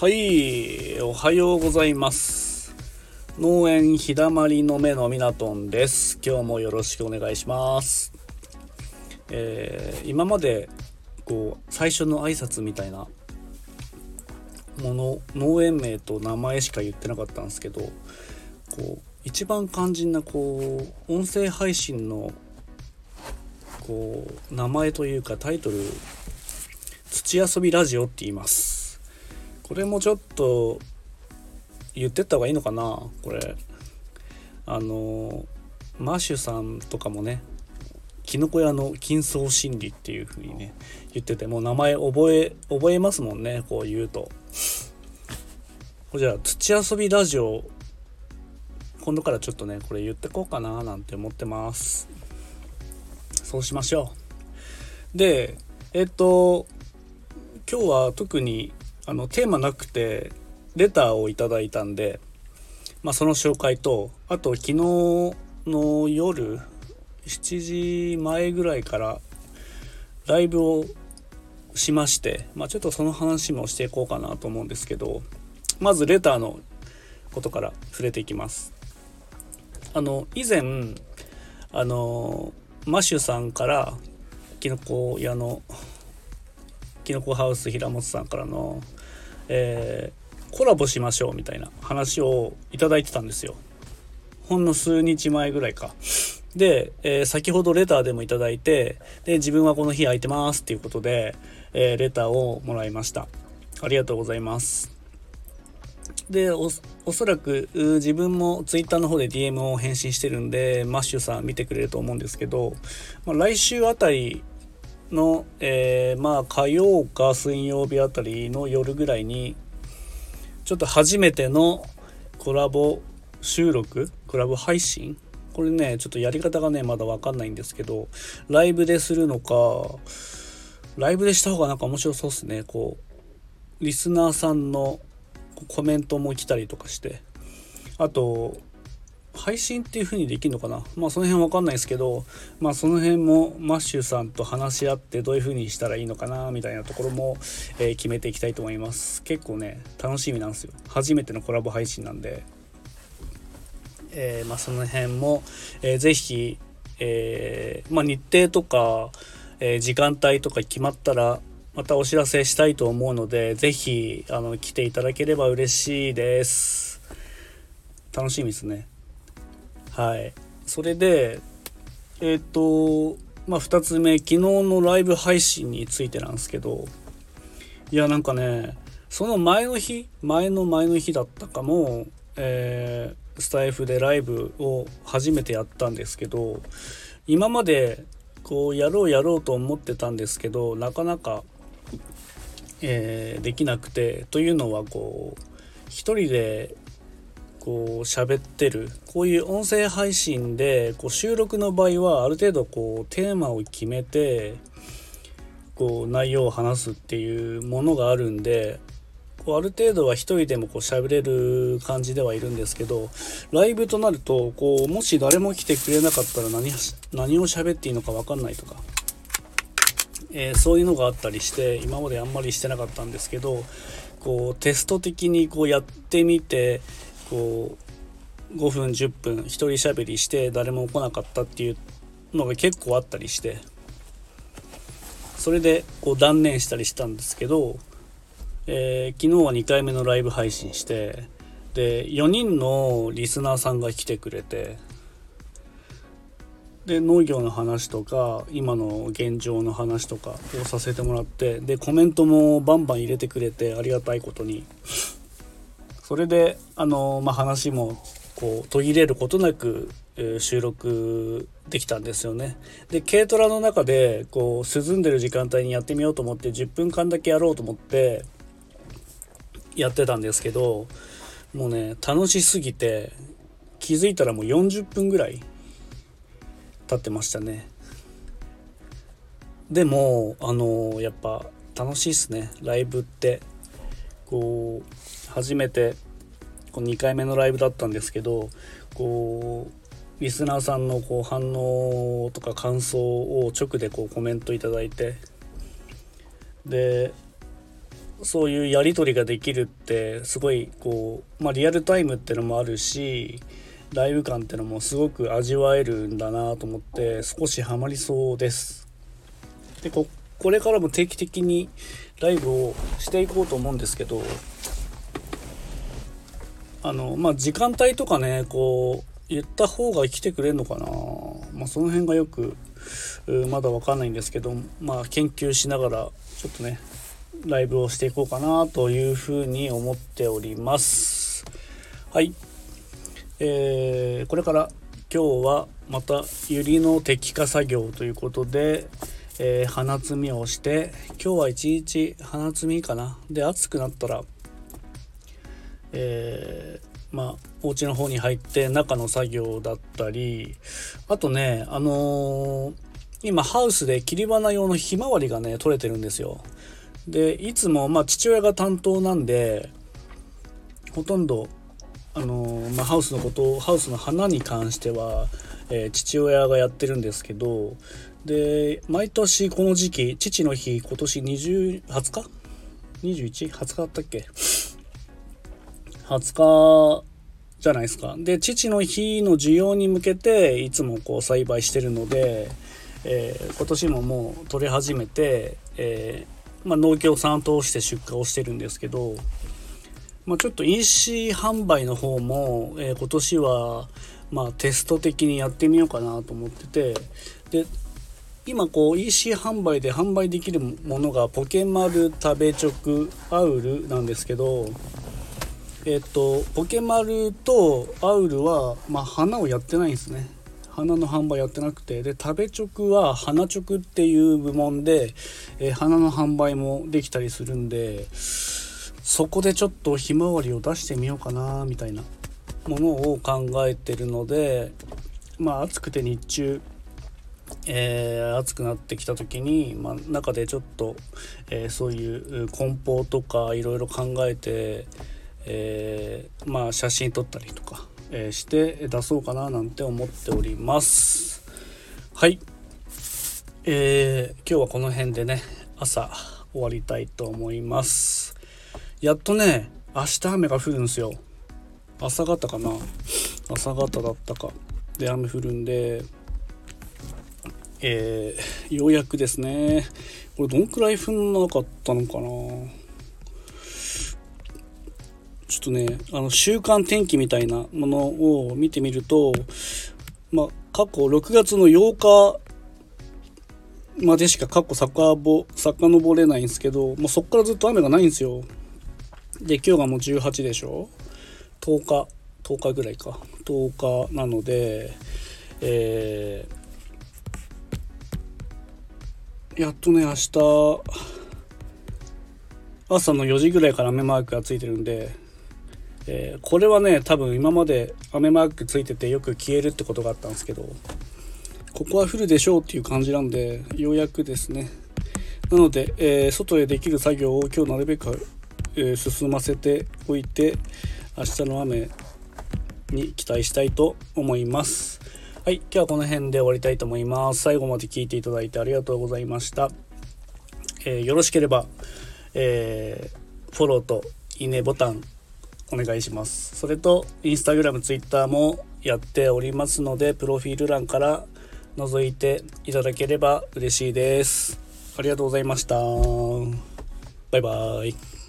はい、おはようございます。農園ひだまりの目のみなとんです。今日もよろしくお願いします。えー今までこう最初の挨拶みたいなもの農園名と名前しか言ってなかったんですけどこう一番肝心なこう音声配信のこう名前というかタイトル「土遊びラジオ」って言いますこれもちょっと言ってった方がいいのかなこれ。あのマッシュさんとかもねきのこ屋の金層心理っていう風にね言っててもう名前覚え覚えますもんねこう言うと。これじゃあ土遊びラジオ今度からちょっとねこれ言ってこうかななんて思ってます。そうしましょう。でえっと今日は特にあのテーマなくてレターをいただいたんでまあその紹介とあと昨日の夜7時前ぐらいからライブをしまして、まあ、ちょっとその話もしていこうかなと思うんですけどまずレターのことから触れていきます。あの以前あのマシュさんからきのこ屋のきのこハウス平本さんからの、えーコラボしましょうみたいな話をいただいてたんですよ。ほんの数日前ぐらいか。で、えー先ほどレターでもいただいてで自分はこの日空いてますっていうことで、えーレターをもらいましたありがとうございますでおそらく自分も Twitter の方で DM を返信してるんでマッシュさん見てくれると思うんですけど、まあ、来週あたりの、えーまあ火曜か水曜日あたりの夜ぐらいにちょっと初めてのコラボ収録コラボ配信？これねちょっとやり方がねまだ分かんないんですけどライブでするのかライブでした方がなんか面白そうっすね。こうリスナーさんのコメントも来たりとかして。あと配信っていう風にできるのかな？まあその辺分かんないですけどまあその辺もマッシュさんと話し合ってどういう風にしたらいいのかな？みたいなところも、えー決めていきたいと思います。結構ね楽しみなんですよ。初めてのコラボ配信なんで。えーまあ、その辺も、えーぜひ、えーまあ、日程とか、えー時間帯とか決まったらまたお知らせしたいと思うのでぜひあの来ていただければ嬉しいです。楽しみですね。はい。それでえっ、とまあ2つ目昨日のライブ配信についてなんですけどいやなんかねその前の日前の前の日だったかも、えースタイフでライブを初めてやったんですけど今までこうやろうやろうと思ってたんですけどなかなか、えーできなくてというのはこう一人でこう喋ってる。こういう音声配信でこう収録の場合はある程度こうテーマを決めてこう内容を話すっていうものがあるんでこうある程度は一人でもこう喋れる感じではいるんですけどライブとなるとこうもし誰も来てくれなかったら何し何を喋っていいのか分かんないとか、えーそういうのがあったりして今まであんまりしてなかったんですけどこうテスト的にこうやってみてこう5分10分一人喋りして誰も来なかったっていうのが結構あったりしてそれでこう断念したりしたんですけどえー昨日は2回目のライブ配信してで4人のリスナーさんが来てくれてで農業の話とか今の現状の話とかをさせてもらってでコメントもバンバン入れてくれてありがたいことに。それであの、まあ、話もこう途切れることなく、えー収録できたんですよね。で軽トラの中でこう涼んでる時間帯にやってみようと思って10分間だけやろうと思ってやってたんですけどもうね楽しすぎて気づいたらもう40分ぐらい経ってましたね。でもあのやっぱ楽しいっすね。ライブって。こう初めてこう2回目のライブだったんですけどこうリスナーさんのこう反応とか感想を直でこうコメントいただいてでそういうやり取りができるってすごいこう、まあ、リアルタイムってのもあるしライブ感ってのもすごく味わえるんだなと思って少しハマりそうです。でここれからも定期的にライブをしていこうと思うんですけどあのまあ時間帯とかねこう言った方が来てくれるのかな、まあ、その辺がよくまだ分かんないんですけどまあ研究しながらちょっとねライブをしていこうかなというふうに思っております。はい。えー、これから今日はまたユリの摘果作業ということで、えー、花摘みをして今日は一日花摘みかな。で暑くなったらえー、まあお家の方に入って中の作業だったりあとねあのー、今ハウスで切り花用のひまわりがね取れてるんですよ。でいつもまあ父親が担当なんでほとんどあの、まあ、ハウスのことハウスの花に関しては、えー、父親がやってるんですけどで毎年この時期父の日今年20 20日 ?21?20 日だったっけ？20日じゃないですか。で、父の日の需要に向けていつもこう栽培してるので、えー、今年ももう取れ始めて、えー、まあ、農協さん通して出荷をしてるんですけど、まあ、ちょっと EC 販売の方も、えー、今年は、まあ、テスト的にやってみようかなと思っててで今こう EC 販売で販売できるものがポケマル食べチョクアウルなんですけどえっとポケマルとアウルは、まあ、花をやってないんですね。花の販売やってなくてで食べ直は花直っていう部門で、えー、花の販売もできたりするんでそこでちょっとひまわりを出してみようかなみたいなものを考えてるのでまあ暑くて日中えー、暑くなってきた時に、まあ、中でちょっと、えー、そういう梱包とかいろいろ考えて、えー、まあ写真撮ったりとか、え、して出そうかななんて思っております。はい。えー、今日はこの辺でね朝終わりたいと思います。やっとね明日雨が降るんですよ。朝方かな。朝方だったか。で雨降るんでえー、ようやくですね。これどんくらい降んなかったのかな。ちょっとねあの週間天気みたいなものを見てみるとまあ過去6月の8日までしか過去さかぼ遡れないんですけどもうそっからずっと雨がないんですよ。で今日がもう18でしょ？10日。10日ぐらいか。10日なのでえー、やっとね明日朝の4時ぐらいから雨マークがついてるんでえー、これはね多分今まで雨マークついててよく消えるってことがあったんですけどここは降るでしょうっていう感じなんでようやくですね。なので、えー、外へできる作業を今日なるべく、え、進ませておいて明日の雨に期待したいと思います。はい今日はこの辺で終わりたいと思います。最後まで聞いていただいてありがとうございました、えよろしければ、えフォローといいねボタンお願いします。それとインスタグラムツイッターもやっておりますのでプロフィール欄から覗いていただければ嬉しいです。ありがとうございました。バイバーイ。